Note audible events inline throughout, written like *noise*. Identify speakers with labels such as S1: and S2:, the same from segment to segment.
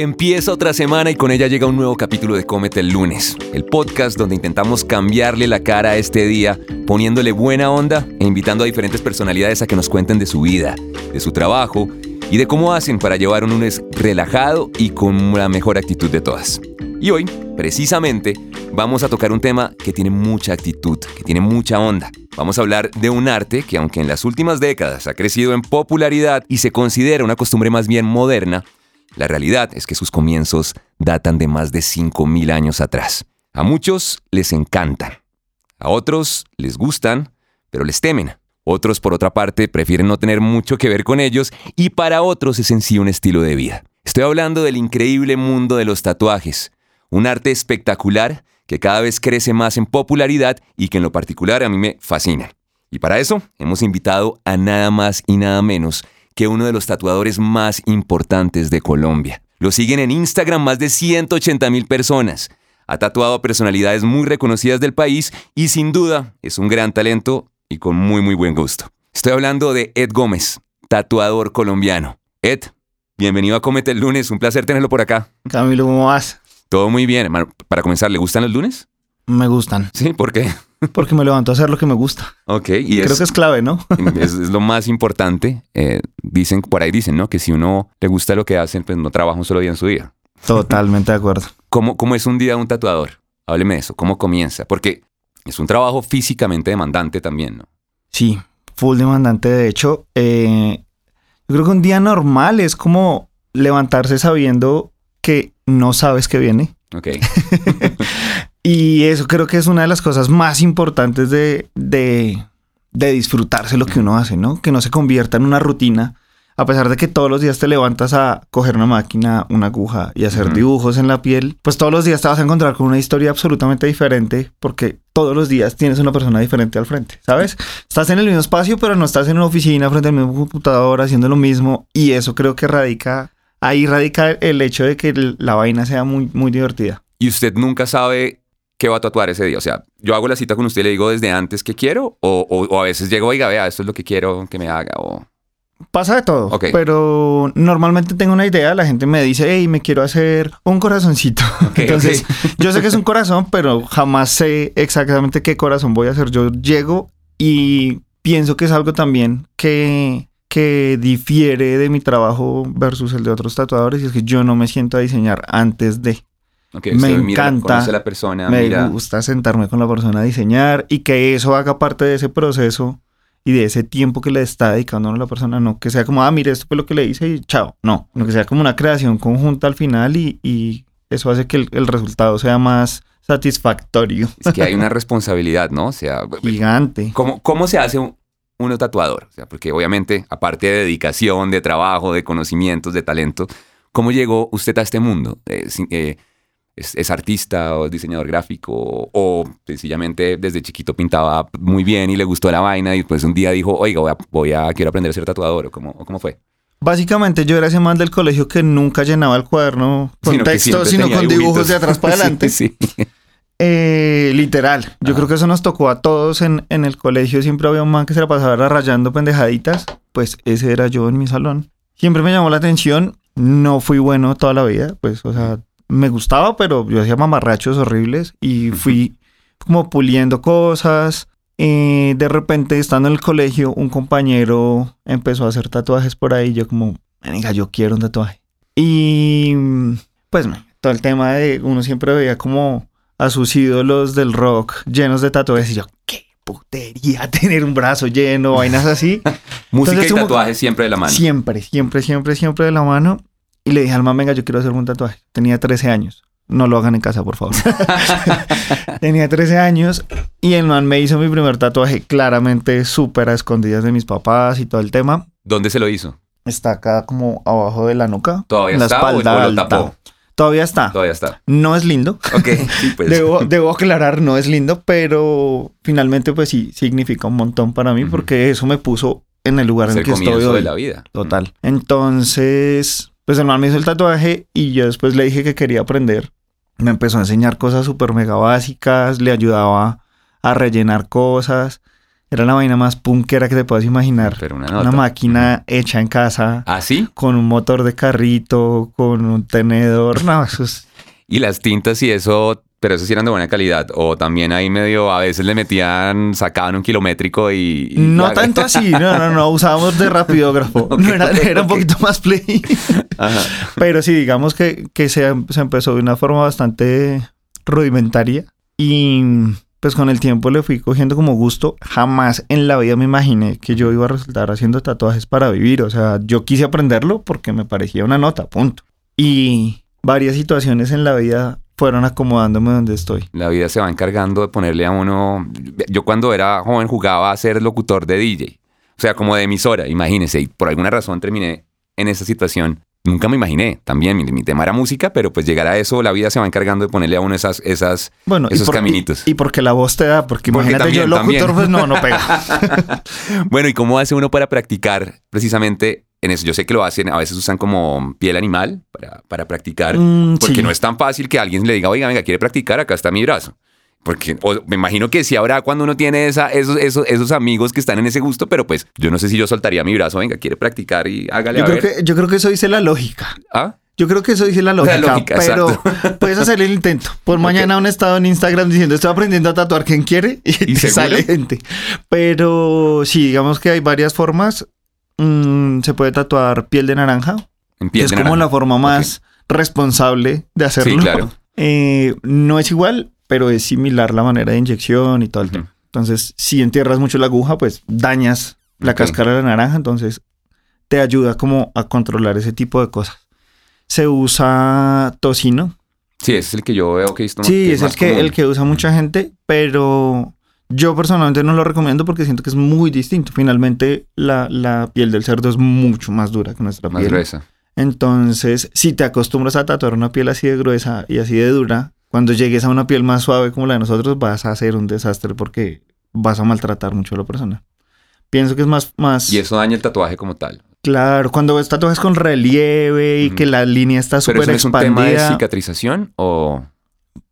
S1: Empieza otra semana y con ella llega un nuevo capítulo de Cómete el lunes, el podcast donde intentamos cambiarle la cara a este día, poniéndole buena onda e invitando a diferentes personalidades a que nos cuenten de su vida, de su trabajo y de cómo hacen para llevar un lunes relajado y con la mejor actitud de todas. Y hoy, precisamente, vamos a tocar un tema que tiene mucha actitud, que tiene mucha onda. Vamos a hablar de un arte que aunque en las últimas décadas ha crecido en popularidad y se considera una costumbre más bien moderna, la realidad es que sus comienzos datan de más de 5.000 años atrás. A muchos les encantan, a otros les gustan, pero les temen. Otros, por otra parte, prefieren no tener mucho que ver con ellos y para otros es en sí un estilo de vida. Estoy hablando del increíble mundo de los tatuajes, un arte espectacular que cada vez crece más en popularidad y que en lo particular a mí me fascina. Y para eso hemos invitado a nada más y nada menos que uno de los tatuadores más importantes de Colombia. Lo siguen en Instagram más de 180 mil personas. Ha tatuado a personalidades muy reconocidas del país y sin duda es un gran talento y con muy muy buen gusto. Estoy hablando de Ed Gómez, tatuador colombiano. Ed, bienvenido a Comete el lunes, un placer tenerlo por acá.
S2: Camilo, ¿cómo vas?
S1: Todo muy bien, hermano. Para comenzar, ¿le gustan los lunes?
S2: Me gustan.
S1: Sí, ¿por qué?
S2: Porque me levanto a hacer lo que me gusta.
S1: Ok, y
S2: Creo que es clave, ¿no? *laughs*
S1: es, es lo más importante. Eh, dicen, por ahí dicen, ¿no? Que si uno le gusta lo que hacen, pues no trabaja un solo día en su día.
S2: Totalmente de acuerdo.
S1: ¿Cómo, cómo es un día de un tatuador? Hábleme de eso, ¿cómo comienza? Porque es un trabajo físicamente demandante también, ¿no?
S2: Sí, full demandante. De hecho, eh, yo creo que un día normal es como levantarse sabiendo que no sabes que viene.
S1: Ok. *laughs* *laughs*
S2: Y eso creo que es una de las cosas más importantes de, de, de disfrutarse lo que uno hace, ¿no? Que no se convierta en una rutina. A pesar de que todos los días te levantas a coger una máquina, una aguja y hacer
S1: Ujú.
S2: dibujos en la piel, pues todos los días te vas a encontrar con una historia absolutamente diferente porque todos los días tienes una persona diferente al frente, ¿sabes? Estás en el mismo espacio, pero no estás en una oficina frente al mismo computador haciendo lo mismo y eso creo que radica, ahí radica el hecho de que la vaina sea muy, muy divertida.
S1: ¿Y usted nunca sabe qué va a tatuar ese día? O sea, yo hago la cita con usted y le digo desde antes qué quiero o, o- o a veces llego, oiga, vea, esto es lo que quiero que me haga o...
S2: Pasa de todo,
S1: Ok.
S2: pero normalmente tengo una idea, la gente me dice, hey, me quiero hacer un corazoncito. Entonces, yo sé que es un corazón, pero jamás sé exactamente qué corazón voy a hacer. Yo llego y pienso que es algo también que, que difiere de mi trabajo versus el de otros tatuadores, y es que yo no me siento a diseñar antes de.
S1: Ok,
S2: Me
S1: usted mira,
S2: encanta.
S1: conoce a la persona,
S2: me
S1: mira...
S2: gusta sentarme con la persona a diseñar y que eso haga parte de ese proceso y de ese tiempo que le está dedicando a la persona, no que sea como, ah, mire, esto fue lo que le hice y chao, no, no que sea como una creación conjunta al final y, y eso hace que el, el resultado sea más satisfactorio,
S1: Es que hay una *laughs* responsabilidad, ¿no? O sea,
S2: gigante.
S1: ¿cómo, cómo se hace un, uno tatuador? O sea, porque obviamente, aparte de dedicación, de trabajo, de conocimientos, de talento, ¿cómo llegó usted a este mundo? Eh, eh, es, es artista o es diseñador gráfico o, sencillamente desde chiquito pintaba muy bien y le gustó la vaina y pues un día dijo, oiga, voy a, voy a- quiero aprender a ser tatuador o cómo, o cómo fue?
S2: Básicamente yo era ese man del colegio que nunca llenaba el cuaderno con
S1: Sino
S2: texto, sino con dibujos
S1: dibujitos.
S2: de atrás para *laughs* adelante.
S1: Sí, sí.
S2: Eh, literal. Yo creo que eso nos tocó a todos en, en el colegio. Siempre había un man que se la pasaba rayando pendejaditas. Pues ese era yo en mi salón. Siempre me llamó la atención. No fui bueno toda la vida. Pues, o sea, me gustaba, pero yo hacía mamarrachos horribles y fui como puliendo cosas. Eh, de repente, estando en el colegio, un compañero empezó a hacer tatuajes por ahí. Yo como, venga, yo quiero un tatuaje. Y pues todo el tema de uno siempre veía como a sus ídolos del rock llenos de tatuajes y yo, qué putería *laughs* tener un brazo lleno, vainas así. *laughs*
S1: Música
S2: Entonces,
S1: y tatuajes siempre de la mano.
S2: Siempre, siempre, siempre, siempre de la mano. Y le dije al man, venga, yo quiero hacer un tatuaje. Tenía 13 años. No lo hagan en casa, por favor. *laughs* Tenía 13 años y el man me hizo mi primer tatuaje claramente súper a escondidas de mis papás y todo el tema.
S1: ¿Dónde se lo hizo?
S2: Está acá como abajo de la nuca.
S1: ¿Todavía
S2: en la
S1: está
S2: espalda
S1: o lo
S2: alta.
S1: tapó?
S2: Todavía está.
S1: Todavía está.
S2: No es lindo.
S1: Ok, sí, pues. *laughs*
S2: Debo, debo aclarar, no es lindo, pero finalmente pues sí significa un montón para mí porque eso me puso en el lugar
S1: es
S2: en
S1: el
S2: que estoy hoy.
S1: de la vida.
S2: Total. Entonces, pues el man me hizo el tatuaje y yo después le dije que quería aprender. Me empezó a enseñar cosas súper mega básicas, le ayudaba a rellenar cosas Era la vaina más punkera que te puedas imaginar.
S1: Pero una
S2: Una máquina hecha en casa,
S1: ¿Ah, sí?
S2: con un motor de carrito, con un tenedor. *laughs* No, eso es...
S1: Y las tintas y eso, pero eso sí eran de buena calidad. O también ahí medio, a veces le metían, sacaban un kilométrico y... y-
S2: No tanto así, no, no, no, usábamos de rapidógrafo. *laughs* No, era, era un poquito más play. *laughs*
S1: Ajá.
S2: Pero sí, digamos que, que se, se empezó de una forma bastante rudimentaria y pues con el tiempo le fui cogiendo como gusto. Jamás en la vida me imaginé que yo iba a resultar haciendo tatuajes para vivir. O sea, yo quise aprenderlo porque me parecía una nota, punto. Y varias situaciones en la vida fueron acomodándome donde estoy.
S1: La vida se va encargando de ponerle a uno... Yo cuando era joven jugaba a ser locutor de DJ. O sea, como de emisora, imagínense. Y por alguna razón terminé en esa situación. Nunca me imaginé. También mi, mi tema era música, pero pues llegar a eso, la vida se va encargando de ponerle a uno esas... esas
S2: Bueno,
S1: Esos
S2: y por-
S1: caminitos.
S2: Y, y porque la voz te da, porque,
S1: Porque
S2: imagínate yo
S1: también,
S2: locutor,
S1: también.
S2: pues no, no pega. *laughs*
S1: Bueno, ¿y cómo hace uno para practicar precisamente en eso? Yo sé que lo hacen, a veces usan como piel animal para, para practicar,
S2: Mm,
S1: porque
S2: sí.
S1: no es tan fácil que alguien le diga, oiga, venga, quiere practicar, acá está mi brazo. Porque o me imagino que sí habrá cuando uno tiene esa, esos, esos, esos amigos que están en ese gusto, pero pues yo no sé si yo soltaría mi brazo, venga, quiere practicar y hágale
S2: Yo
S1: a
S2: creo,
S1: ver.
S2: que, yo creo que eso dice la lógica.
S1: ¿Ah?
S2: Yo creo que eso dice la lógica,
S1: lógica,
S2: pero
S1: exacto. *laughs*
S2: puedes hacer el intento. Por mañana un estado en Instagram diciendo estoy aprendiendo a tatuar quien quiere *laughs* y,
S1: ¿Y
S2: te sale gente. Pero sí, digamos que hay varias formas. Mm, se puede tatuar piel de naranja,
S1: En
S2: que
S1: piel
S2: es
S1: de
S2: como
S1: naranja.
S2: la forma más responsable de hacerlo.
S1: Sí, claro.
S2: Eh, no es igual, pero es similar la manera de inyección y todo el tema. Entonces, si entierras mucho la aguja, pues dañas la cáscara de la naranja, entonces te ayuda como a controlar ese tipo de cosas. Se usa tocino.
S1: Sí, ese es el que yo veo que visto.
S2: Sí,
S1: que
S2: es el
S1: más
S2: que,
S1: común.
S2: el que usa mucha gente, pero yo personalmente no lo recomiendo porque siento que es muy distinto. Finalmente, la, la piel del cerdo es mucho más dura que nuestra
S1: Más
S2: piel.
S1: gruesa.
S2: Entonces, si te acostumbras a tatuar una piel así de gruesa y así de dura, cuando llegues a una piel más suave como la de nosotros, vas a hacer un desastre porque vas a maltratar mucho a la persona. Pienso que es más, más
S1: Y eso daña el tatuaje como tal.
S2: claro. Cuando ves tatuajes con relieve y que la línea está
S1: Pero
S2: súper
S1: eso no es un tema de
S2: expandida,
S1: cicatrización o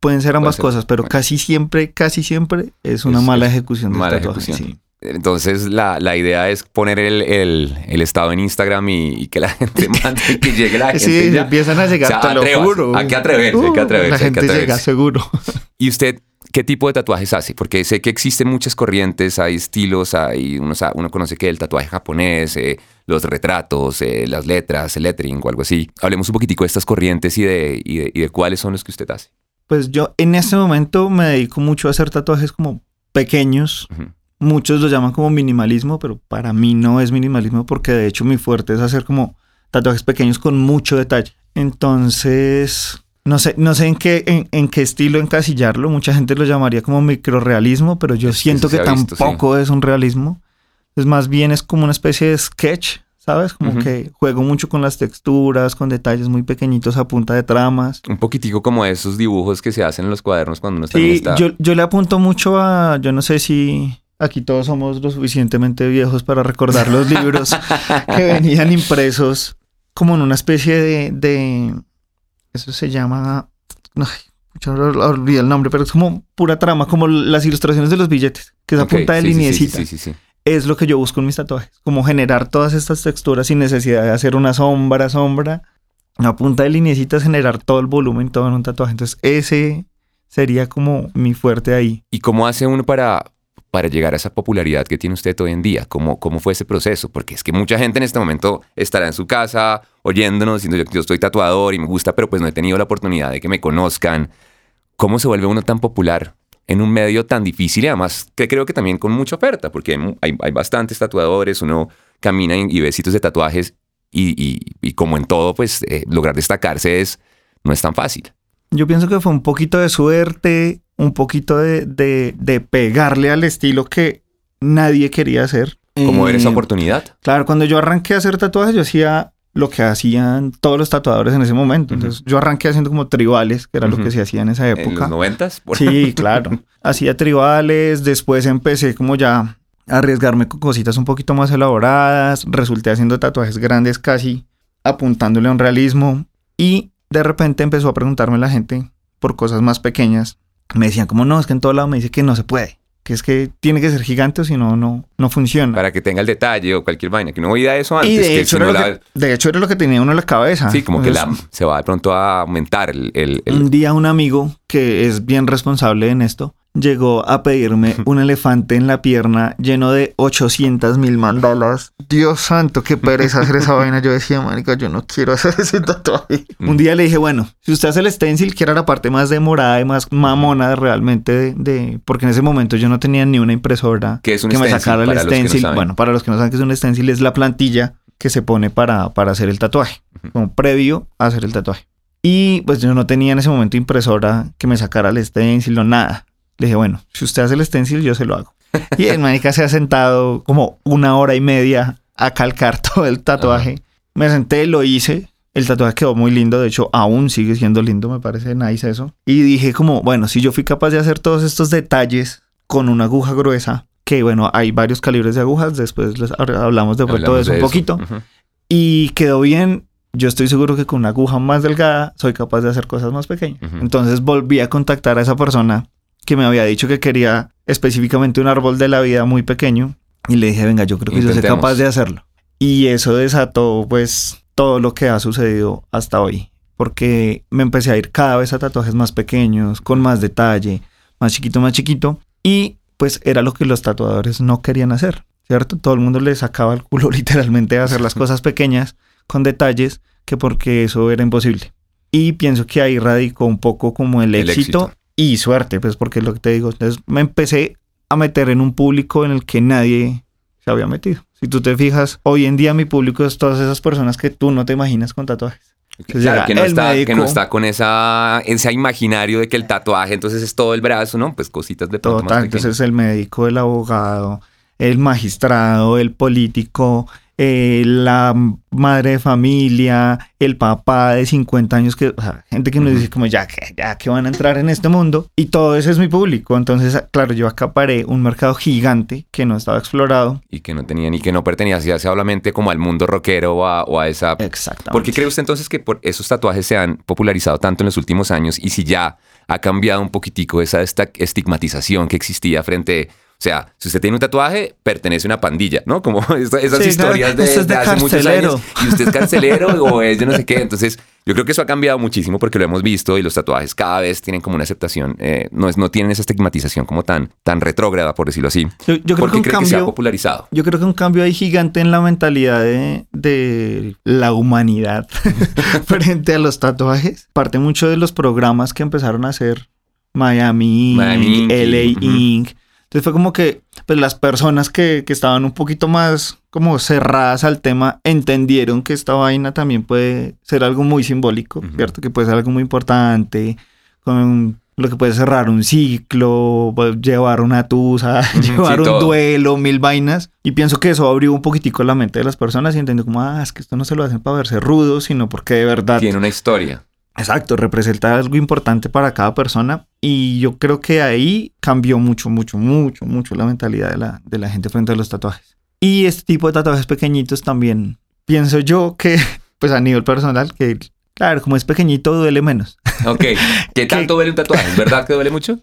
S2: pueden ser ambas
S1: ser,
S2: cosas, pero
S1: bueno.
S2: casi siempre, casi siempre es una
S1: Es-
S2: mala ejecución del
S1: mala
S2: tatuaje.
S1: ejecución.
S2: sí.
S1: Entonces la, la idea es poner el, el- el estado en Instagram y, y que la *laughs* gente mande, que llegue la gente.
S2: Sí,
S1: ya.
S2: empiezan a llegar,
S1: O sea,
S2: te lo juro.
S1: Hay que atreverse, hay que
S2: Uh,
S1: atreverse,
S2: La gente llega, seguro. *laughs*
S1: ¿Y usted qué tipo de tatuajes hace? Porque sé que existen muchas corrientes, hay estilos, hay uno, uno conoce que el tatuaje japonés, eh, los retratos, eh, las letras, el lettering o algo así. Hablemos un poquitico de estas corrientes y de, y de, y de cuáles son los que usted hace.
S2: Pues yo en este momento me dedico mucho a hacer tatuajes como pequeños.
S1: Ujú.
S2: Muchos lo llaman como minimalismo, pero para mí no es minimalismo porque de hecho mi fuerte es hacer como tatuajes pequeños con mucho detalle. Entonces, no sé, no sé en qué, en, en qué estilo encasillarlo. Mucha gente lo llamaría como microrealismo, pero yo siento que
S1: visto,
S2: tampoco es un realismo. Es más bien es como una especie de sketch, ¿sabes? Como que juego mucho con las texturas, con detalles muy pequeñitos a punta de tramas.
S1: Un poquitico como esos dibujos que se hacen en los cuadernos cuando uno también
S2: Sí,
S1: está...
S2: yo, yo le apunto mucho a, yo no sé si aquí todos somos lo suficientemente viejos para recordar los libros *laughs* que venían impresos como en una especie de, de eso se llama, ay, yo olvidé el nombre, pero es como pura trama, como las ilustraciones de los billetes, que es a
S1: Ok,
S2: punta de
S1: sí, sí, sí.
S2: Es lo que yo busco en mis tatuajes, como generar todas estas texturas sin necesidad de hacer una sombra, sombra. A punta de lineecitas generar todo el volumen, todo en un tatuaje. Entonces ese sería como mi fuerte ahí.
S1: ¿Y cómo hace uno para, para llegar a esa popularidad que tiene usted hoy en día? ¿Cómo, ¿Cómo fue ese proceso? Porque es que mucha gente en este momento estará en su casa oyéndonos, diciendo yo, yo estoy tatuador y me gusta, pero pues no he tenido la oportunidad de que me conozcan. ¿Cómo se vuelve uno tan popular en un medio tan difícil y además que creo que también con mucha oferta? Porque hay, hay, bastantes tatuadores, uno camina y, y ve sitios de tatuajes y como en todo, pues eh, lograr destacarse es, no es tan fácil.
S2: Yo pienso que fue un poquito de suerte, un poquito de, de- de pegarle al estilo que nadie quería hacer.
S1: ¿Cómo ver esa
S2: Eh,
S1: oportunidad?
S2: Claro, cuando yo arranqué a hacer tatuajes, yo hacía lo que hacían todos los tatuadores en ese momento. Entonces, yo arranqué haciendo como tribales, que era lo que se hacía en esa
S1: ¿En los
S2: época.
S1: noventas? Por-
S2: Sí, claro. *laughs* Hacía tribales, después empecé como ya a arriesgarme con cositas un poquito más elaboradas, resulté haciendo tatuajes grandes casi apuntándole a un realismo y de repente empezó a preguntarme la gente por cosas más pequeñas. Me decían como, no, es que en todo lado me dice que no se puede. que es que tiene que ser gigante o si no, no, no funciona.
S1: Para que tenga el detalle o cualquier vaina, que no oía eso antes.
S2: Y de
S1: que
S2: hecho, era lo
S1: la-
S2: que, de hecho era lo que tenía uno en la cabeza.
S1: Sí, como que la, se va de pronto a aumentar el... el- el-
S2: Un día un amigo que es bien responsable en esto llegó a pedirme *laughs* un elefante en la pierna lleno de 800 mil mandalas. Dios santo, qué pereza hacer esa vaina. Yo decía, marica, yo no quiero hacer *laughs* ese tatuaje.
S1: Mm.
S2: Un día le dije, bueno, si usted hace el stencil, que era la parte más demorada y más mamona realmente de, de- porque en ese momento yo no tenía ni una impresora
S1: ¿Qué es un
S2: que me sacara el
S1: no
S2: stencil. bueno, para los que no saben que es un stencil, es la plantilla que se pone para, para hacer el tatuaje, como previo a hacer el tatuaje. Y pues yo no tenía en ese momento impresora que me sacara el stencil o nada. Le dije, bueno, si usted hace el stencil, yo se lo hago. Y el manica se ha sentado como una hora y media a calcar *laughs* todo el tatuaje. Me senté, lo hice. El tatuaje quedó muy lindo, de hecho aún sigue siendo lindo, me parece nice eso. Y dije como, bueno, si yo fui capaz de hacer todos estos detalles con una aguja gruesa, que bueno, hay varios calibres de agujas, después les hab- hablamos de pronto de eso un poquito, y quedó bien. Yo estoy seguro que con una aguja más delgada soy capaz de hacer cosas más pequeñas. Entonces volví a contactar a esa persona que me había dicho que quería específicamente un árbol de la vida muy pequeño y le dije, venga, yo creo que yo soy capaz de hacerlo. Y eso desató pues todo lo que ha sucedido hasta hoy, porque me empecé a ir cada vez a tatuajes más pequeños, con más detalle, más chiquito, más chiquito, y pues era lo que los tatuadores no querían hacer, ¿cierto? Todo el mundo le sacaba el culo *laughs* literalmente a hacer las cosas pequeñas con detalles, que porque eso era imposible. Y pienso que ahí radicó un poco como el,
S1: El
S2: éxito,
S1: éxito.
S2: Y suerte, pues porque es lo que te digo. Entonces me empecé a meter en un público en el que nadie se había metido. Si tú te fijas, hoy en día mi público es todas esas personas que tú no te imaginas con tatuajes. Entonces
S1: Claro, que no, está, que no está con esa, ese imaginario de que el tatuaje entonces es todo el brazo, ¿no? Pues cositas de pronto más
S2: entonces el médico, el abogado, el magistrado, el político, eh, la madre de familia, el papá de 50 años, que, o sea, gente que nos dice como ya que, ya que van a entrar en este mundo. Y todo ese es mi público. Entonces, claro, yo acaparé un mercado gigante que no estaba explorado.
S1: Y que no tenía ni que no pertenecía solamente como al mundo rockero o a, o a esa...
S2: Exactamente.
S1: ¿Por qué cree usted entonces que por esos tatuajes se han popularizado tanto en los últimos años y si ya ha cambiado un poquitico esa esta estigmatización que existía frente... O sea, si usted tiene un tatuaje, pertenece a una pandilla, ¿no? Como *laughs* esa- esas
S2: Sí,
S1: historias
S2: claro,
S1: de,
S2: usted es de
S1: de hace muchos años. Y usted es carcelero o *laughs* es yo no sé qué. Entonces, yo creo que eso ha cambiado muchísimo porque lo hemos visto y los tatuajes cada vez tienen como una aceptación, eh, no, es, no tienen esa estigmatización como tan, tan retrógrada, por decirlo así.
S2: yo, yo creo
S1: ¿Por
S2: que un
S1: cree que se ha
S2: cambio...
S1: popularizado?
S2: Yo creo que un cambio ahí gigante en la mentalidad de, de la humanidad *laughs* frente a los tatuajes. Parte mucho de los programas que empezaron a hacer Miami,
S1: Miami Inc.
S2: LA. Inc. Entonces fue como que pues, las personas que, que estaban un poquito más como cerradas al tema entendieron que esta vaina también puede ser algo muy simbólico. ¿cierto? Que puede ser algo muy importante, con lo que puede cerrar un ciclo, llevar una tusa, *laughs* llevar un duelo, mil vainas. Y pienso que eso abrió un poquitico la mente de las personas y entendió como, ah, es que esto no se lo hacen para verse rudo, sino porque de verdad,
S1: Tiene una historia.
S2: Exacto, representa algo importante para cada persona. Y yo creo que ahí cambió mucho, mucho, mucho, mucho la mentalidad de la, de la gente frente a los tatuajes. Y este tipo de tatuajes pequeñitos también, pienso yo que, *laughs* pues a nivel personal, que claro, como es pequeñito, duele menos. *laughs*
S1: Ok. ¿Qué tanto duele un tatuaje? ¿Es verdad que duele mucho?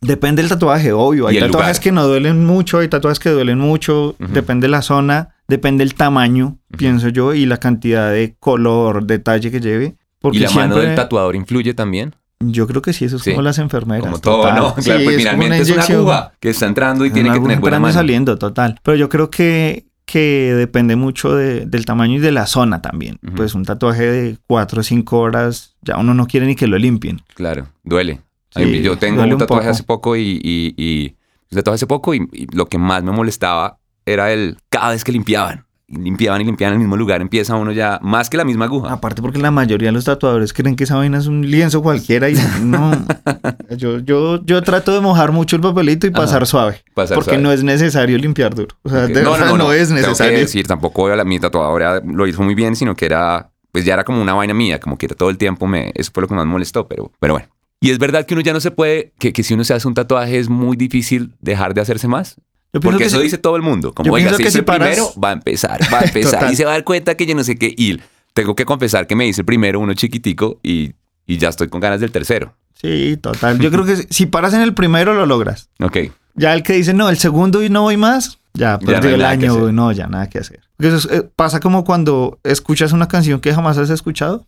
S2: Depende del tatuaje, obvio. Hay
S1: el
S2: tatuajes
S1: lugar.
S2: que no duelen mucho, hay tatuajes que duelen mucho.
S1: Ujú.
S2: Depende de la zona, depende del tamaño,
S1: Ujú.
S2: pienso yo, y la cantidad de color, detalle que lleve. Porque
S1: ¿Y la mano
S2: siempre-
S1: del tatuador influye también?
S2: Yo creo que sí, eso es
S1: Sí.
S2: como las enfermeras.
S1: Como todo,
S2: total.
S1: ¿no?
S2: Sí,
S1: Claro, pues
S2: es
S1: finalmente es una aguja que está entrando y
S2: Es
S1: tiene que tener buena mano.
S2: saliendo, total. Pero yo creo que, que depende mucho de- del tamaño y de la zona también. Pues un tatuaje de 4 o 5 horas, ya uno no quiere ni que lo limpien.
S1: Claro, duele.
S2: Sí,
S1: Ay, yo tengo
S2: duele
S1: un
S2: un
S1: tatuaje
S2: poco.
S1: hace poco y, y, y- un tatuaje hace poco y, y lo que más me molestaba era el cada vez que limpiaban. Limpiaban y limpiaban en el mismo lugar, empieza uno ya más que la misma aguja.
S2: Aparte porque la mayoría de los tatuadores creen que esa vaina es un lienzo cualquiera y no. *laughs* yo, yo, yo trato de mojar mucho el papelito y
S1: Ajá.
S2: pasar suave.
S1: Pasar
S2: porque
S1: suave.
S2: no es necesario limpiar duro. O sea,
S1: Ok.
S2: de verdad no, es
S1: Tengo que
S2: necesario.
S1: decir, tampoco la, mi tatuadora lo hizo muy bien, sino que era, pues ya era como una vaina mía, como que era todo el tiempo me, eso fue lo que más molestó, pero, pero bueno. Y es verdad que uno ya no se puede, que, que si uno se hace un tatuaje es muy difícil dejar de hacerse más.
S2: Yo
S1: Porque
S2: que
S1: eso
S2: si-
S1: dice todo el mundo. Como,
S2: yo
S1: oiga,
S2: que
S1: hizo
S2: si
S1: el
S2: paras-
S1: primero, va a empezar, va a *laughs* empezar. Y se va a dar cuenta que yo no sé qué. Y tengo que confesar que me hice el primero, uno chiquitico, y, y ya estoy con ganas del tercero.
S2: Sí, total. Yo creo que si paras en el primero lo logras.
S1: Ok.
S2: Ya el que dice, no, el segundo y no voy más, ya
S1: Ya no
S2: el año, no, ya nada que hacer. Porque eso es- eh, pasa como cuando escuchas una canción que jamás has escuchado.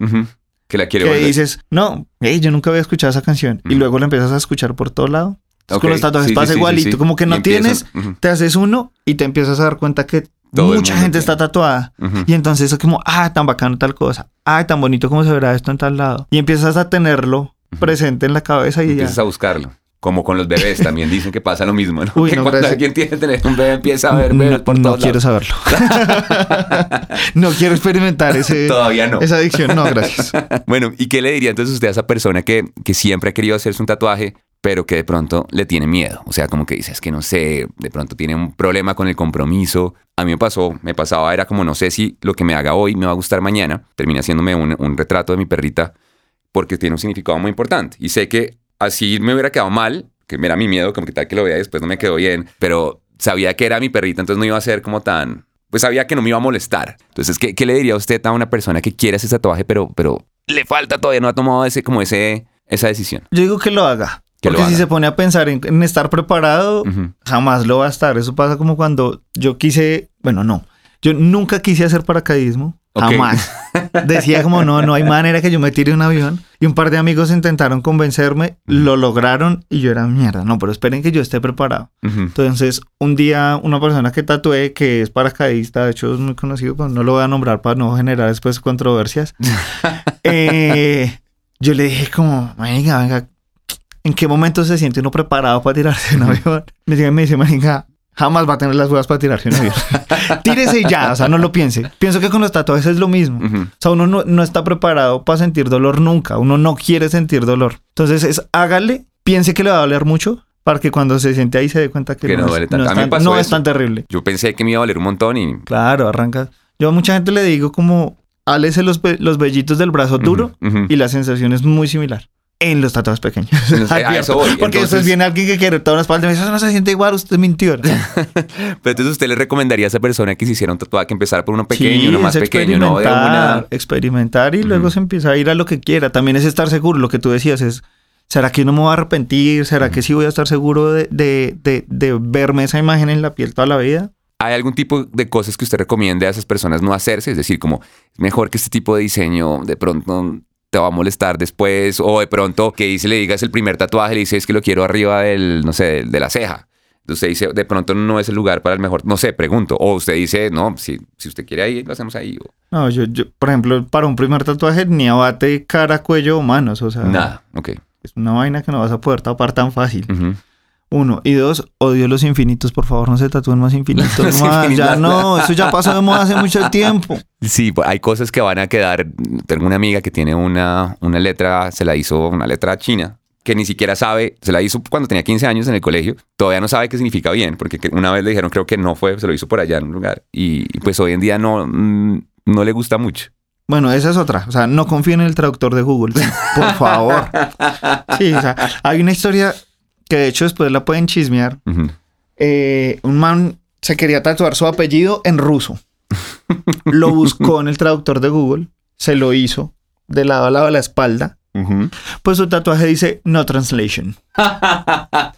S1: Que la quiere
S2: que
S1: volver.
S2: dices, no, hey, yo nunca había escuchado esa canción. Y luego la empiezas a escuchar por todo lado. Con los tatuajes
S1: sí,
S2: pasa
S1: sí,
S2: igualito.
S1: sí.
S2: Como que no tienes, te haces uno y te empiezas a dar cuenta que
S1: Todo
S2: mucha gente está tatuada. Y entonces es como, ah, tan bacano tal cosa. Ah, tan bonito como se verá esto en tal lado. Y empiezas a tenerlo presente en la cabeza y ya.
S1: Empiezas a buscarlo. Como con los bebés *laughs* también dicen que pasa lo mismo, ¿no?
S2: Uy,
S1: que
S2: no,
S1: cuando
S2: gracias.
S1: alguien tiene que tener un bebé empieza a ver bebés
S2: No,
S1: por
S2: no quiero
S1: lados.
S2: saberlo. *laughs* no quiero experimentar ese, *laughs*
S1: Todavía no.
S2: esa adicción. No, gracias.
S1: Bueno, ¿y qué le diría entonces usted a esa persona que, que siempre ha querido hacerse un tatuaje, pero que de pronto le tiene miedo? O sea, como que dice, es que no sé, de pronto tiene un problema con el compromiso. A mí me pasó, me pasaba, era como, no sé si lo que me haga hoy me va a gustar mañana. Terminé haciéndome un, un retrato de mi perrita porque tiene un significado muy importante. Y sé que así me hubiera quedado mal, que era mi miedo, como que tal que lo vea y después no me quedó bien, pero sabía que era mi perrita, entonces no iba a ser como tan... Pues sabía que no me iba a molestar. Entonces, ¿qué, qué le diría usted a una persona que quiere ese tatuaje, pero, pero le falta todavía, no ha tomado ese, como ese, esa decisión?
S2: Yo digo que lo haga.
S1: Que lo
S2: Porque si
S1: haga.
S2: se pone a pensar en, en estar preparado, jamás lo va a estar. Eso pasa como cuando yo quise, bueno, no, yo nunca quise hacer paracaidismo.
S1: Ok.
S2: Jamás. Decía como, no, no hay manera que yo me tire un avión. Y un par de amigos intentaron convencerme, lo lograron y yo era mierda. No, pero esperen que yo esté preparado. Entonces, un día una persona que tatué, que es paracaidista, de hecho es muy conocido, pero no lo voy a nombrar para no generar después controversias. *laughs* eh, yo le dije como, venga, venga, ¿en qué momento se siente uno preparado para tirarse un avión? Me dice, me dice, venga, jamás va a tener las huevas para tirarse un avión. *laughs* Tírese y ya, o sea, no lo piense. Pienso que con los tatuajes es lo mismo.
S1: Ujú.
S2: O sea, uno no, no está preparado para sentir dolor nunca. Uno no quiere sentir dolor. Entonces es hágale, piense que le va a doler mucho para que cuando se siente ahí se dé cuenta que,
S1: Que no
S2: es-
S1: duele tanto.
S2: es tan- no es tan terrible.
S1: Yo pensé que me iba a valer un montón y...
S2: Claro, arranca. Yo a mucha gente le digo como, álese los, los vellitos del brazo duro
S1: Ujú, ujú.
S2: y la sensación es muy similar. En los tatuajes pequeños. *laughs*
S1: A eso voy.
S2: Porque
S1: Entonces-
S2: después viene alguien que quiere toda la espalda y me dice, eso no se siente igual, usted mintió. *laughs*
S1: Pero entonces usted le recomendaría a esa persona que se hiciera un tatuaje que empezara por uno pequeño,
S2: Sí,
S1: uno más pequeño, no de
S2: experimentar,
S1: una...
S2: experimentar y luego se empieza a ir a lo que quiera. También es estar seguro, lo que tú decías es, ¿será que no me voy a arrepentir? ¿Será que sí voy a estar seguro de, de, de, de verme esa imagen en la piel toda la vida?
S1: ¿Hay algún tipo de cosas que usted recomiende a esas personas no hacerse? Es decir, como es mejor que este tipo de diseño de pronto te va a molestar después o de pronto que dice, le digas el primer tatuaje, le dice es que lo quiero arriba del, no sé, de, la ceja. Entonces usted dice, de pronto no es el lugar para el mejor, no sé, pregunto. O usted dice, no, si, si usted quiere ahí, lo hacemos ahí. O,
S2: No, yo, yo, por ejemplo, para un primer tatuaje ni abate cara, cuello o manos. O sea,
S1: nada, ok.
S2: es una vaina que no vas a poder tapar tan fácil.
S1: Ujú.
S2: Uno. Y dos, odio los infinitos. Por favor, no se tatúen más infinitos. *laughs* Más.
S1: infinitos.
S2: Ya no, eso ya pasó de moda hace mucho *laughs* tiempo.
S1: Sí, pues, hay cosas que van a quedar. Tengo una amiga que tiene una, una letra, se la hizo una letra china, que ni siquiera sabe, se la hizo cuando tenía 15 años en el colegio, todavía no sabe qué significa bien, porque que- una vez le dijeron, creo que no fue, se lo hizo por allá en un lugar, y, y pues hoy en día no, mm, no le gusta mucho.
S2: Bueno, esa es otra. O sea, no confíen en el traductor de Google. Por favor. *laughs* Sí, o sea, hay una historia que de hecho después la pueden chismear. Eh, un man se quería tatuar su apellido en ruso. *laughs* Lo buscó en el traductor de Google, se lo hizo de lado a lado de la espalda. Pues su tatuaje dice no translation. *laughs*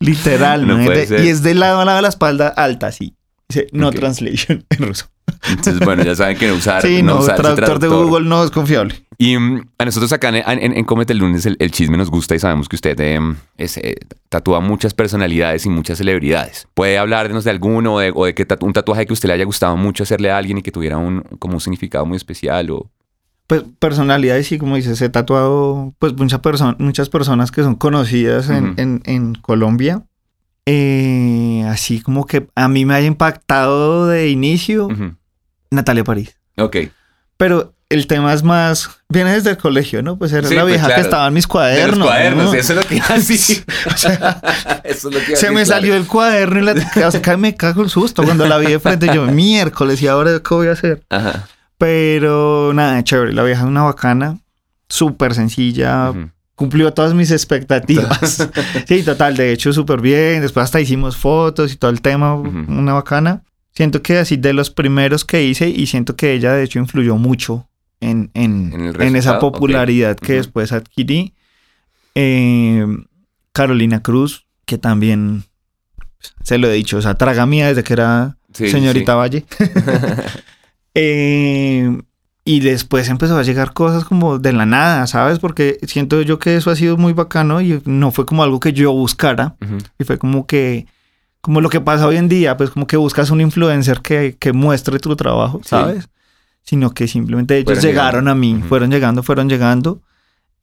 S2: Literal,
S1: No
S2: ¿no?
S1: puede
S2: De- y es de lado a lado de la espalda alta, sí. Dice no translation *laughs* en ruso.
S1: Entonces, bueno, ya saben que no usar,
S2: Sí,
S1: no
S2: no,
S1: usar
S2: traductor, de. Google no es confiable.
S1: Y mm, a nosotros acá en, en, en Cómete el lunes el, el chisme nos gusta y sabemos que usted em, es, eh, tatúa muchas personalidades y muchas celebridades. ¿Puede hablarnos de alguno o de, o de que tatu- un tatuaje que usted le haya gustado mucho hacerle a alguien y que tuviera un, como un significado muy especial? O...
S2: Pues personalidades y como dices, he tatuado pues muchas, perso- muchas personas que son conocidas en- en Colombia. Eh, así como que a mí me haya impactado de inicio. Natalia París.
S1: Ok.
S2: Pero el tema es más, viene desde el colegio, ¿no? Pues era
S1: Sí,
S2: la
S1: pues,
S2: vieja
S1: claro.
S2: que estaba en mis
S1: De
S2: cuadernos.
S1: los cuadernos,
S2: ¿no?
S1: eso es lo que así.
S2: O sea, *laughs*
S1: eso es lo que
S2: se me salió el cuaderno y la, o sea, me cago el susto cuando la vi de frente. Yo, miércoles, ¿y ahora qué voy a hacer?
S1: Ajá.
S2: Pero nada, chévere. La vieja es una bacana, súper sencilla. Cumplió todas mis expectativas. *laughs* sí, total, de hecho, súper bien. Después hasta hicimos fotos y todo el tema, una bacana. Siento que así de los primeros que hice y siento que ella de hecho influyó mucho en, en,
S1: En
S2: esa popularidad que después adquirí. Eh, Carolina Cruz, que también se lo he dicho, o sea, traga mía desde que era
S1: Sí,
S2: señorita
S1: sí.
S2: Valle. *laughs* *laughs* Eh, y después empezó a llegar cosas como de la nada, ¿sabes? Porque siento yo que eso ha sido muy bacano y no fue como algo que yo buscara. Y fue como que, como lo que pasa hoy en día, pues como que buscas un influencer que, que muestre tu trabajo,
S1: Sí.
S2: ¿sabes? Sino que simplemente ellos
S1: Fueron
S2: llegaron
S1: llegando.
S2: a mí, fueron llegando, fueron llegando.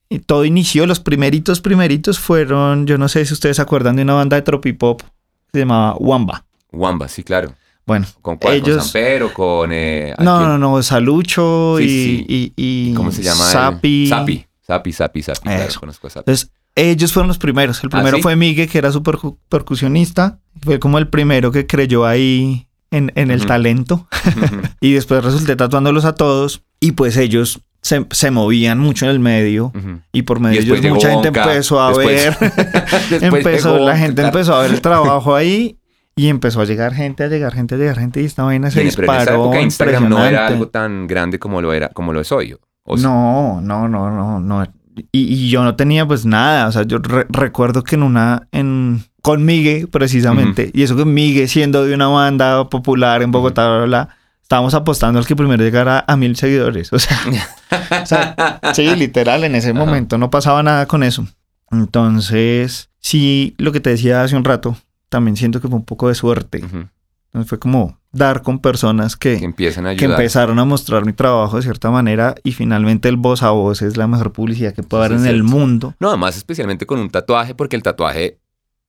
S2: Y todo inició, los primeritos, primeritos fueron, yo no sé si ustedes se acuerdan de una banda de tropipop que se llamaba Wamba.
S1: Wamba, sí, claro.
S2: Bueno,
S1: ¿Con cuál? ¿Con
S2: Ellos-
S1: Sampero? ¿Con...? Eh, ¿a
S2: no, no, no, Salucho
S1: Sí,
S2: y,
S1: sí.
S2: y, y
S1: ¿Cómo se llama?
S2: Sapi.
S1: Sapi. Sapi, Sapi, Sapi. Claro,
S2: Eso.
S1: conozco a Sapi.
S2: Entonces, ellos fueron los primeros. El
S1: ¿Ah,
S2: primero
S1: sí?
S2: fue Migue, que era su percu- percusionista. Fue como el primero que creyó ahí en, en el talento. *laughs* y después resulté tatuándolos a todos. Y pues ellos se, se movían mucho en el medio. Y por medio de ellos mucha gente empezó a
S1: Después-
S2: ver. *laughs*
S1: Después
S2: empezó, la gente empezó a ver el trabajo ahí. Y empezó a llegar gente, a llegar gente, a llegar gente. Y esta vaina se
S1: Bien, Pero en esa
S2: disparó.
S1: época Instagram no era algo tan grande como lo era, como lo es hoy. ¿o sí?
S2: No, no, no, no, no. Y, y yo no tenía pues nada. O sea, yo re- recuerdo que en una, en, con Migue precisamente, y eso que Migue siendo de una banda popular en Bogotá, bla, bla, bla, estábamos apostando al que primero llegara a mil seguidores. O sea, *laughs* o sea, sí, literal, en ese
S1: Ajá.
S2: momento no pasaba nada con eso. Entonces, sí, lo que te decía hace un rato, también siento que fue un poco de suerte. Entonces fue como dar con personas
S1: Que
S2: que,
S1: empiezan a
S2: que empezaron a mostrar mi trabajo de cierta manera y finalmente el voz a voz es la mejor publicidad que puede haber
S1: es
S2: en el mundo.
S1: No, además especialmente con un tatuaje, porque el tatuaje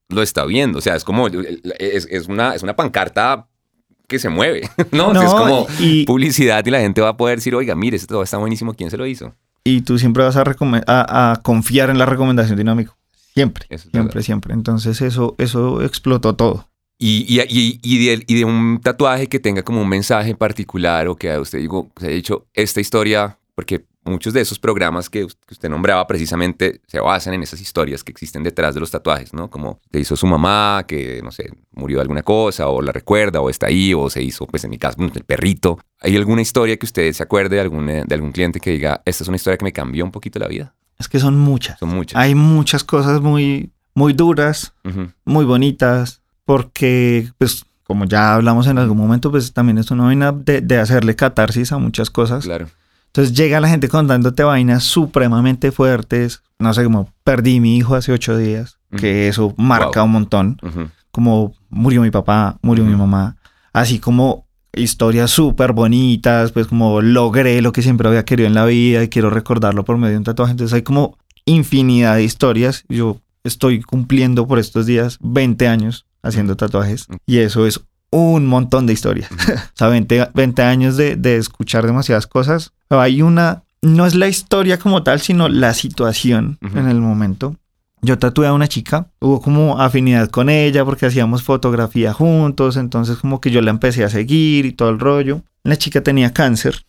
S1: lo está viendo. O sea, es como, es, es una, es una pancarta que se mueve, *laughs* ¿no? O sea, es como
S2: y,
S1: publicidad y la gente va a poder decir, oiga, mire, esto está buenísimo, ¿quién se lo hizo?
S2: y tú siempre vas a, recome- a, a confiar en la recomendación de un amigo. Siempre,
S1: es
S2: siempre,
S1: verdad.
S2: siempre. Entonces eso, eso explotó todo.
S1: Y, y, y, y de, y de un tatuaje que tenga como un mensaje particular o que a usted digo, se ha dicho esta historia, porque muchos de esos programas que, us- que usted nombraba precisamente se basan en esas historias que existen detrás de los tatuajes, ¿no? Como te hizo su mamá, que no sé, murió de alguna cosa, o la recuerda, o está ahí, o se hizo, pues en mi caso, el perrito. ¿Hay alguna historia que usted se acuerde de algún, de algún cliente que diga, esta es una historia que me cambió un poquito la vida?
S2: Es que son muchas.
S1: Son muchas.
S2: Hay muchas cosas muy, muy duras, muy bonitas, porque, pues, como ya hablamos en algún momento, pues también es una vaina de, de hacerle catarsis a muchas cosas.
S1: Claro.
S2: Entonces llega la gente contándote vainas supremamente fuertes. No sé, como perdí mi hijo hace ocho días, que eso marca
S1: Wow.
S2: un montón. Como murió mi papá, murió mi mamá. Así como historias súper bonitas, pues como logré lo que siempre había querido en la vida y quiero recordarlo por medio de un tatuaje. Entonces hay como infinidad de historias. Yo estoy cumpliendo por estos días 20 años haciendo tatuajes y eso es un montón de historias. *laughs* O sea, 20, 20 años de, de escuchar demasiadas cosas. Pero hay una, no es la historia como tal, sino la situación en el momento. Yo tatué a una chica, hubo como afinidad con ella porque hacíamos fotografía juntos, entonces como que yo la empecé a seguir y todo el rollo. La chica tenía cáncer,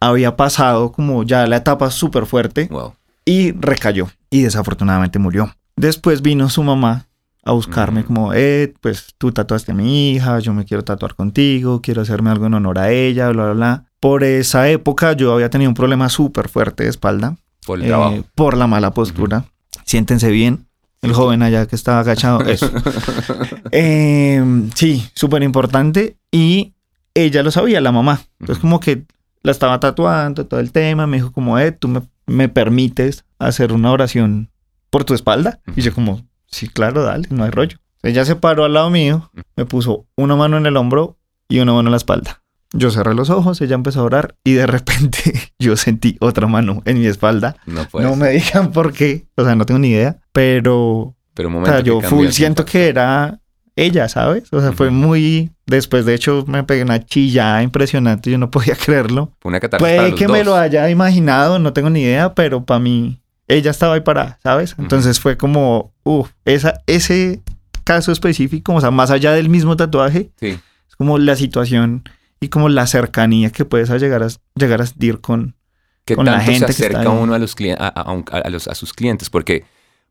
S2: había pasado como ya la etapa súper fuerte
S1: Wow.
S2: y recayó y desafortunadamente murió. Después vino su mamá a buscarme
S1: Ujú.
S2: como, eh, pues tú tatuaste a mi hija, yo me quiero tatuar contigo, quiero hacerme algo en honor a ella, bla, bla, bla. Por esa época yo había tenido un problema súper fuerte de espalda
S1: Por el
S2: eh,
S1: trabajo.
S2: por la mala postura. Siéntense bien. El joven allá que estaba agachado, eso. *laughs* Eh, sí, súper importante. Y ella lo sabía, la mamá. Entonces como que la estaba tatuando, todo el tema. Me dijo como, eh, tú me, me permites hacer una oración por tu espalda. Y yo como, sí, claro, dale, no hay rollo. Ella se paró al lado mío, me puso una mano en el hombro y una mano en la espalda. Yo cerré los ojos, ella empezó a orar y de repente *laughs* yo sentí otra mano en mi espalda.
S1: No puede
S2: no
S1: ser.
S2: me digan por qué, o sea, no tengo ni idea, pero
S1: Pero un
S2: o
S1: momento
S2: sea,
S1: que
S2: yo full siento que era ella, ¿sabes? O sea, fue muy... Después, de hecho, me pegué una chillada impresionante, yo no podía *laughs* creerlo.
S1: Fue una catarsis
S2: Puede que me lo haya imaginado, no tengo ni idea, pero para mí, ella estaba ahí parada, ¿sabes? Entonces fue como, uff, esa, ese caso específico, o sea, más allá del mismo tatuaje,
S1: Sí.
S2: es como la situación y como la cercanía que puedes llegar a, llegar a sentir con...
S1: ¿Qué
S2: con la
S1: tanto
S2: gente que
S1: se acerca uno a, los a, a- a un- a los, a sus clientes? Porque,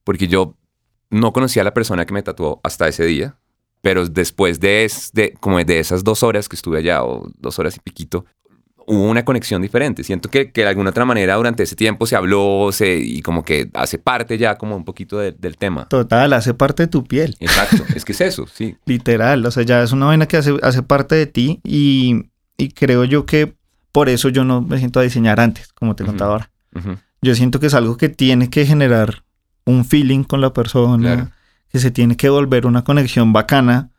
S1: porque yo no conocía a la persona que me tatuó hasta ese día, pero después de, es- de, como de esas dos horas que estuve allá, o dos horas y piquito, hubo una conexión diferente. Siento que, que de alguna otra manera durante ese tiempo se habló se, y como que hace parte ya como un poquito de- del tema.
S2: Total, hace parte de tu piel.
S1: Exacto, *laughs* es que es eso, sí.
S2: Literal, o sea, ya es una vaina que hace, hace parte de ti y, y creo yo que por eso yo no me siento a diseñar antes, como te
S1: Ujú.
S2: contaba ahora.
S1: Ujú.
S2: Yo siento que es algo que tiene que generar un feeling con la persona,
S1: Claro.
S2: que se tiene que volver una conexión bacana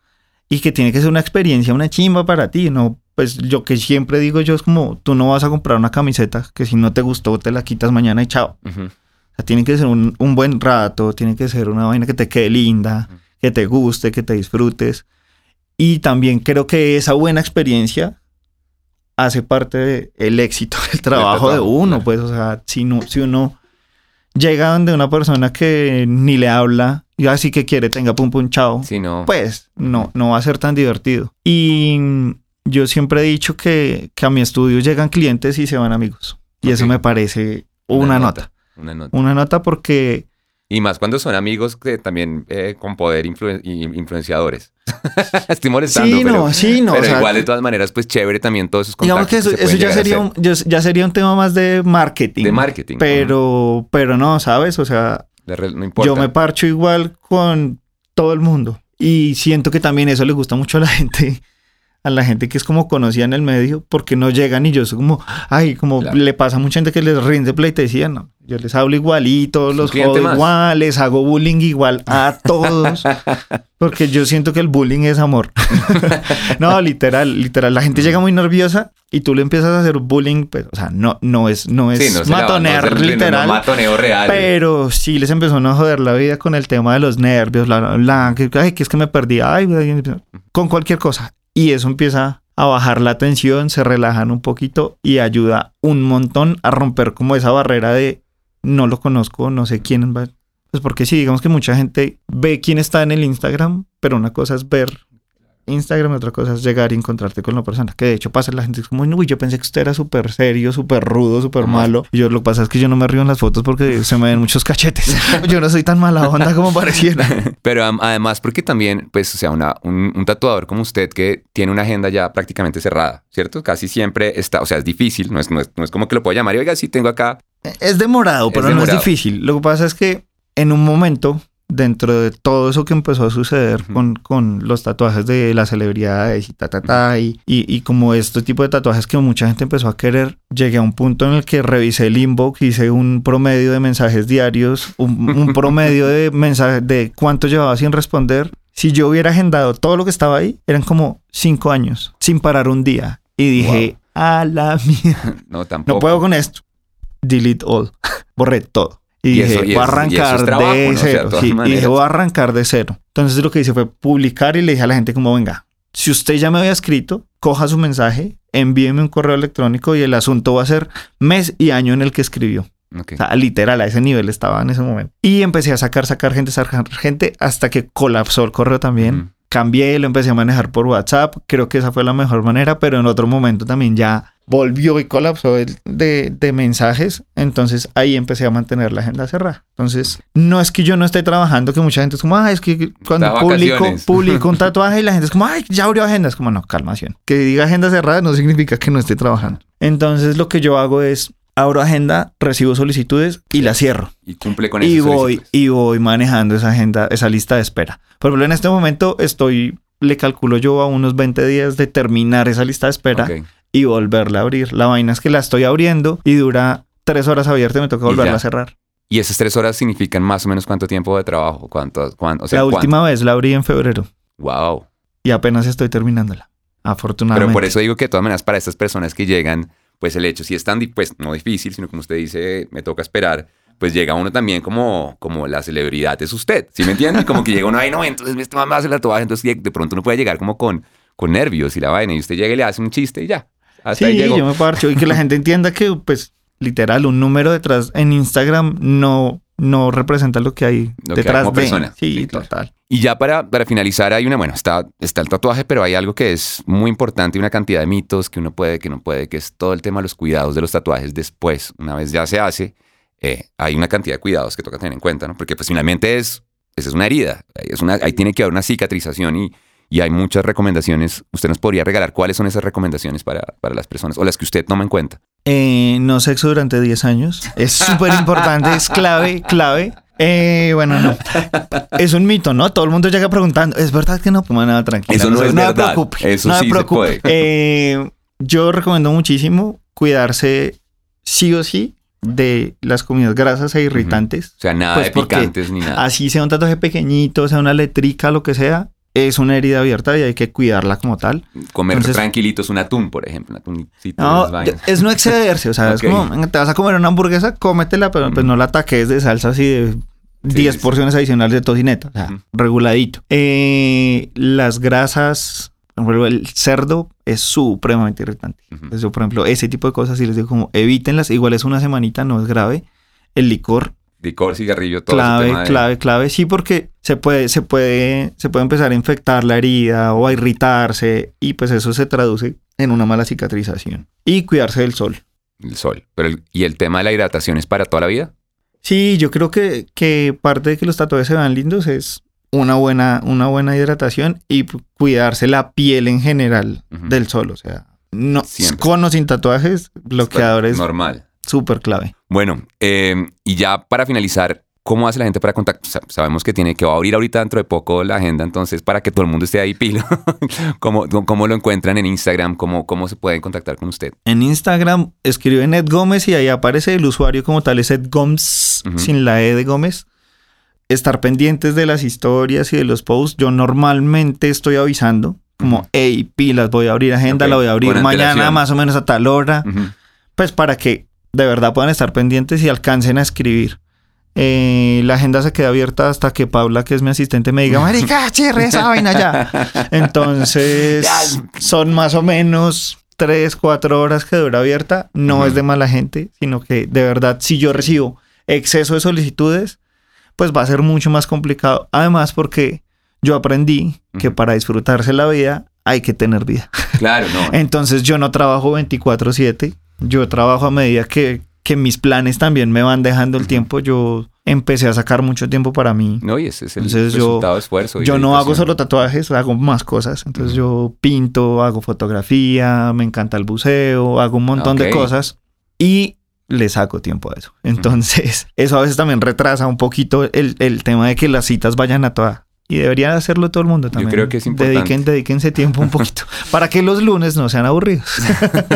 S2: y que tiene que ser una experiencia, una chimba para ti, ¿no? Pues yo que siempre digo yo es como, tú no vas a comprar una camiseta que si no te gustó te la quitas mañana y chao. O sea, tiene que ser un, un buen rato, tiene que ser una vaina que te quede linda, que te guste, que te disfrutes. Y también creo que esa buena experiencia hace parte del éxito *laughs* del trabajo de uno. Pues, o sea, si, no, si uno llega donde una persona que ni le habla y así que quiere, tenga pum pum chao,
S1: Sí, no.
S2: pues no, no va a ser tan divertido. Y yo siempre he dicho que, que a mi estudio llegan clientes y se van amigos. Y eso me parece una, nota.
S1: Una nota.
S2: Una nota porque
S1: Y más cuando son amigos que también eh, con poder influenciadores. *laughs* Estoy molestando,
S2: Sí,
S1: pero,
S2: no, sí, no.
S1: pero
S2: o sea,
S1: igual de todas maneras, pues chévere también todos esos
S2: digamos
S1: contactos.
S2: que eso,
S1: se
S2: eso ya sería, un, ya, sería un tema más de marketing.
S1: de marketing.
S2: Pero, pero no, ¿sabes? O sea,
S1: De re- no importa.
S2: yo me parcho igual con todo el mundo. Y siento que también eso le gusta mucho a la gente, a la gente que es como conocida en el medio, porque no llegan y yo soy como, ay, como
S1: Claro.
S2: le pasa a mucha gente que les rinde pleitesía, no. Yo les hablo igualito, los jodo
S1: más.
S2: igual, les hago bullying igual a todos, *laughs* porque yo siento que el bullying es amor. *laughs* no, literal, literal. La gente llega muy nerviosa y tú le empiezas a hacer bullying, pues, o sea, no, no es, no es
S1: Sí, no no
S2: matonear
S1: es el- no, no,
S2: literal.
S1: matoneo real.
S2: Pero sí les empezó a joder la vida con el tema de los nervios, la, la, la- que, ay, que es que me perdí, ay, con cualquier cosa. Y eso empieza a bajar la tensión, se relajan un poquito y ayuda un montón a romper como esa barrera de no lo conozco, no sé quién va. Pues porque sí, digamos que mucha gente ve quién está en el Instagram, pero una cosa es ver Instagram y otra cosa es llegar y encontrarte con la persona. Que de hecho pasa, la gente es como, uy, yo pensé que usted era súper serio, súper rudo, súper malo. Y yo lo que pasa es que yo no me río en las fotos porque se me ven muchos cachetes. *laughs* yo no soy tan mala onda como pareciera. *laughs*
S1: Pero además porque también, pues, o sea, una, un, un tatuador como usted que tiene una agenda ya prácticamente cerrada, ¿cierto? Casi siempre está, o sea, es difícil, no es, no es, no es como que lo pueda llamar y oiga, sí, tengo acá.
S2: Es demorado,
S1: Es
S2: pero no es difícil. Lo que pasa es que en un momento, dentro de todo eso que empezó a suceder con, con los tatuajes de las celebridades y ta, ta, ta, y, y, y como este tipo de tatuajes que mucha gente empezó a querer, llegué a un punto en el que revisé el inbox, hice un promedio de mensajes diarios, un, un *laughs* promedio de mensajes de cuánto llevaba sin responder. Si yo hubiera agendado todo lo que estaba ahí, eran como cinco años, sin parar un día. Y dije, a la mierda. *laughs*
S1: No, tampoco.
S2: No puedo con esto. Delete all. *laughs* Borré todo. Y,
S1: Y
S2: dije,
S1: eso- y
S2: voy a arrancar
S1: trabajo,
S2: de
S1: ¿no? O sea, de
S2: cero. Y dije, voy a arrancar de cero. Entonces lo que hice fue publicar y le dije a la gente como, venga, si usted ya me había escrito, coja su mensaje, envíeme un correo electrónico y el asunto va a ser mes y año en el que escribió.
S1: Ok.
S2: O sea, literal, a ese nivel estaba en ese momento. Y empecé a sacar, sacar gente, sacar gente, hasta que colapsó el correo también.
S1: Ujú.
S2: Cambié, lo empecé a manejar por WhatsApp. Creo que esa fue la mejor manera, pero en otro momento también ya volvió y colapsó de, de mensajes. Entonces ahí empecé a mantener la agenda cerrada. Entonces, no es que yo no esté trabajando, que mucha gente es como, ah, es que cuando publico,
S1: vacaciones".
S2: publico un *laughs* tatuaje y la gente es como, ay, ya abrió agenda. Es como, no, calmación. Que diga agenda cerrada no significa que no esté trabajando. Entonces, lo que yo hago es, abro agenda, recibo solicitudes y la cierro
S1: Y cumple con
S2: y
S1: esas
S2: voy y voy manejando esa agenda, esa lista de espera. Por ejemplo, en este momento estoy, le calculo yo a unos 20 días de terminar esa lista de espera
S1: Ok.
S2: Y volverla a abrir. La vaina es que la estoy abriendo y dura tres horas abierta y me toca volverla a cerrar.
S1: Y esas tres horas significan más o menos cuánto tiempo de trabajo, cuánto, cuánto, o sea,
S2: la
S1: cuánto.
S2: última vez la abrí en febrero
S1: Wow.
S2: y apenas estoy terminándola. Afortunadamente.
S1: Pero por eso digo que de todas maneras para estas personas que llegan, pues el hecho, si es tan, pues no difícil, sino como usted dice, me toca esperar, pues llega uno también como, como la celebridad es usted, ¿sí me entiende? Como que llega uno, ay no, entonces este mamá hace la tatuaje, entonces de- de pronto uno puede llegar como con, con nervios y la vaina, y usted llega y le hace un chiste y ya. Hasta ahí
S2: Sí,
S1: llegó.
S2: yo me parcho y que la gente entienda que, pues, literal, un número detrás en Instagram no, no representa lo que hay
S1: Lo que hay
S2: detrás
S1: como
S2: de.
S1: persona.
S2: Sí,
S1: Sí, claro.
S2: total.
S1: Y ya para, para finalizar, hay una, bueno, está, está el tatuaje, pero hay algo que es muy importante, una cantidad de mitos que uno puede, que no puede, que es todo el tema de los cuidados de los tatuajes después, una vez ya se hace, eh, hay una cantidad de cuidados que toca tener en cuenta, ¿no? Porque pues finalmente es, es una herida, es una, ahí tiene que haber una cicatrización y, y hay muchas recomendaciones. ¿Usted nos podría regalar cuáles son esas recomendaciones para, para las personas o las que usted toma en cuenta?
S2: Eh, no sexo durante 10 años. Es súper importante, es clave, clave. Eh, bueno, no. Es un mito, ¿no? Todo el mundo llega preguntando. ¿Es verdad que no? Pues nada, tranquila.
S1: Eso no,
S2: se-
S1: es
S2: me
S1: verdad.
S2: preocupe.
S1: Eso
S2: no me
S1: sí se
S2: preocupe.
S1: puede.
S2: Eh, yo recomiendo muchísimo cuidarse sí o sí de las comidas grasas e irritantes.
S1: O sea, nada
S2: Pues
S1: de picantes ni nada.
S2: Así sea un tatuaje pequeñito, sea una letrica, lo que sea, es una herida abierta y hay que cuidarla como tal.
S1: Comer
S2: entonces-
S1: tranquilitos un atún, por ejemplo. Un
S2: No, es no excederse, o sea, es *laughs* como, te vas a comer una hamburguesa, cómetela, pero pues no la ataques de salsa así de 10
S1: sí.
S2: porciones adicionales de tocineta, o sea, reguladito. Eh, las grasas, por ejemplo, el cerdo es supremamente irritante. Entonces, yo, por ejemplo, ese tipo de cosas, si les digo como evítenlas, igual es una semanita, no es grave. El licor,
S1: Licor, cigarrillo, todo ese
S2: clave,
S1: tema de-
S2: clave, clave, sí, porque se puede, se puede, se puede empezar a infectar la herida o a irritarse y pues eso se traduce en una mala cicatrización. Y cuidarse del sol.
S1: El sol. Pero el- ¿Y el tema de la hidratación es para toda la vida?
S2: Sí, yo creo que, que parte de que los tatuajes se vean lindos es una buena, una buena hidratación y cuidarse la piel en general del sol. O sea, no,
S1: Siempre.
S2: con o sin tatuajes, bloqueadores,
S1: Normal.
S2: Súper clave.
S1: Bueno, eh, y ya para finalizar, ¿cómo hace la gente para contactar? Sabemos que tiene que va a abrir ahorita dentro de poco la agenda, entonces para que todo el mundo esté ahí *laughs* pilo, ¿cómo, cómo lo encuentran en Instagram? ¿Cómo, ¿Cómo se pueden contactar con usted?
S2: En Instagram escriben Ed Gómez y ahí aparece el usuario como tal, es Ed Gómez, sin la E de Gómez. Estar pendientes de las historias y de los posts. Yo normalmente estoy avisando, como, hey, pilas, voy a abrir agenda, la voy a abrir mañana más o menos a tal hora. Pues para que de verdad puedan estar pendientes y alcancen a escribir. Eh, la agenda se queda abierta hasta que Paula, que es mi asistente, me diga, *laughs* marica, chirre esa vaina ya. Entonces, son más o menos tres, cuatro horas que dura abierta. No es de mala gente, sino que de verdad, si yo recibo exceso de solicitudes, pues va a ser mucho más complicado. Además, porque yo aprendí que para disfrutarse la vida hay que tener vida.
S1: Claro, no. *laughs*
S2: Entonces yo no trabajo 24/7, yo trabajo a medida que, que mis planes también me van dejando el tiempo. Yo empecé a sacar mucho tiempo para mí.
S1: No, y ese es el
S2: Entonces, yo-
S1: resultado de esfuerzo.
S2: Yo no hago solo tatuajes, hago más cosas. Entonces yo pinto, hago fotografía, me encanta el buceo, hago un montón de cosas y le saco tiempo a eso. Entonces *laughs* eso a veces también retrasa un poquito el, el tema de que las citas vayan a toda. Y debería hacerlo todo el mundo también.
S1: creo que es importante.
S2: Dediquen, dedíquense tiempo un poquito *laughs* para que los lunes no sean aburridos.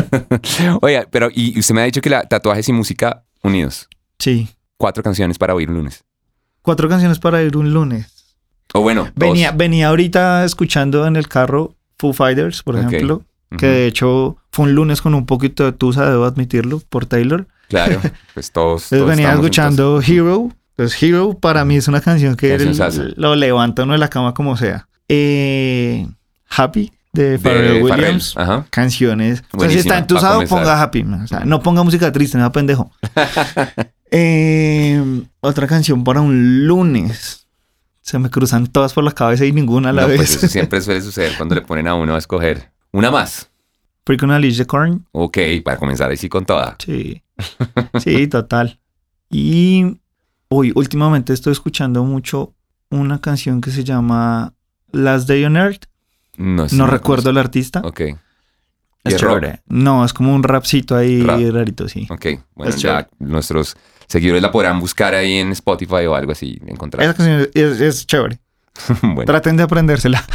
S2: *laughs*
S1: Oiga, pero y usted me ha dicho que la tatuajes y música unidos.
S2: Sí.
S1: Cuatro canciones para oír un lunes.
S2: Cuatro canciones para ir un lunes.
S1: O bueno, dos.
S2: Venía, venía ahorita escuchando en el carro Foo Fighters, por ejemplo, que de hecho fue un lunes con un poquito de tusa, debo admitirlo, por Taylor.
S1: Claro, *laughs* pues todos.
S2: Entonces
S1: todos
S2: venía escuchando Hero. Pues Hero para mí es una canción que lo levanta uno de la cama como sea. Eh, Happy de Pharrell. Williams.
S1: Ajá.
S2: Canciones. O sea, si está entusado, ponga Happy. O sea, no ponga música triste, no pendejo. *laughs* Eh, otra canción para un lunes. Se me cruzan todas por la cabeza y ninguna a la
S1: No,
S2: vez.
S1: pues eso siempre suele suceder cuando le *laughs* ponen a uno a escoger. Una más.
S2: Freak on a Leash de Korn.
S1: Ok, para comenzar así con toda.
S2: Sí. *laughs* Sí, total. Y hoy últimamente estoy escuchando mucho una canción que se llama Last Day on Earth.
S1: No,
S2: recuerdo el artista.
S1: Ok, ¿Y
S2: Es chévere. No, es como un rapcito ahí
S1: Rap.
S2: rarito, sí.
S1: ok. Bueno,
S2: Es
S1: ya nuestros seguidores la podrán buscar ahí en Spotify o algo así, encontrar.
S2: Esa canción es, es chévere. *laughs*
S1: bueno.
S2: Traten de aprendérsela. *laughs*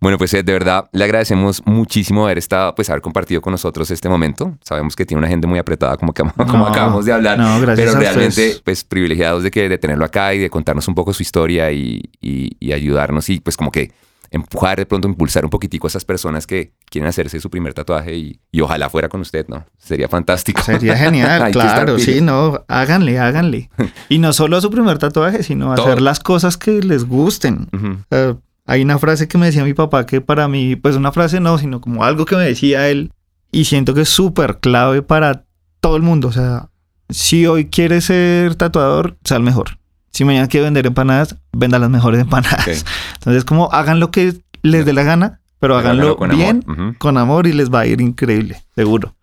S1: Bueno, pues Ed, de verdad le agradecemos muchísimo haber estado, pues haber compartido con nosotros este momento. Sabemos que tiene una agenda muy apretada, como, que, como
S2: No,
S1: acabamos de hablar.
S2: No, gracias
S1: pero realmente, pues privilegiados de que de tenerlo acá y de contarnos un poco su historia y, y- y ayudarnos y pues como que empujar, de pronto impulsar un poquitico a esas personas que quieren hacerse su primer tatuaje y, y ojalá fuera con usted, ¿no? Sería fantástico.
S2: Sería genial, *laughs* claro, sí, no, háganle, háganle. *laughs* Y no solo su primer tatuaje, sino hacer las cosas que les gusten. Eh, hay una frase que me decía mi papá que para mí, pues una frase no, sino como algo que me decía él y siento que es súper clave para todo el mundo. O sea, si hoy quieres ser tatuador, sea el mejor. Si mañana quiere vender empanadas, venda las mejores empanadas. Entonces, como hagan lo que les dé la gana, pero, háganlo
S1: con
S2: bien,
S1: amor.
S2: Con amor y les va a ir increíble, seguro.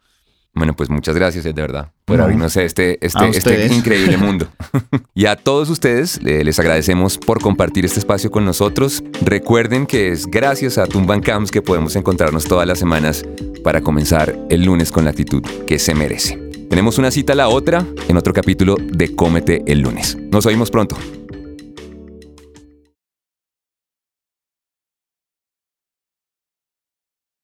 S1: Bueno, pues muchas gracias, de verdad, por
S2: No.
S1: abrirnos este,
S2: A
S1: este, este increíble *laughs* mundo. *laughs* y a todos ustedes eh, les agradecemos por compartir este espacio con nosotros. Recuerden que es gracias a Tumban Camps que podemos encontrarnos todas las semanas para comenzar el lunes con la actitud que se merece. Tenemos una cita la otra en otro capítulo de Cómete el lunes. Nos oímos pronto.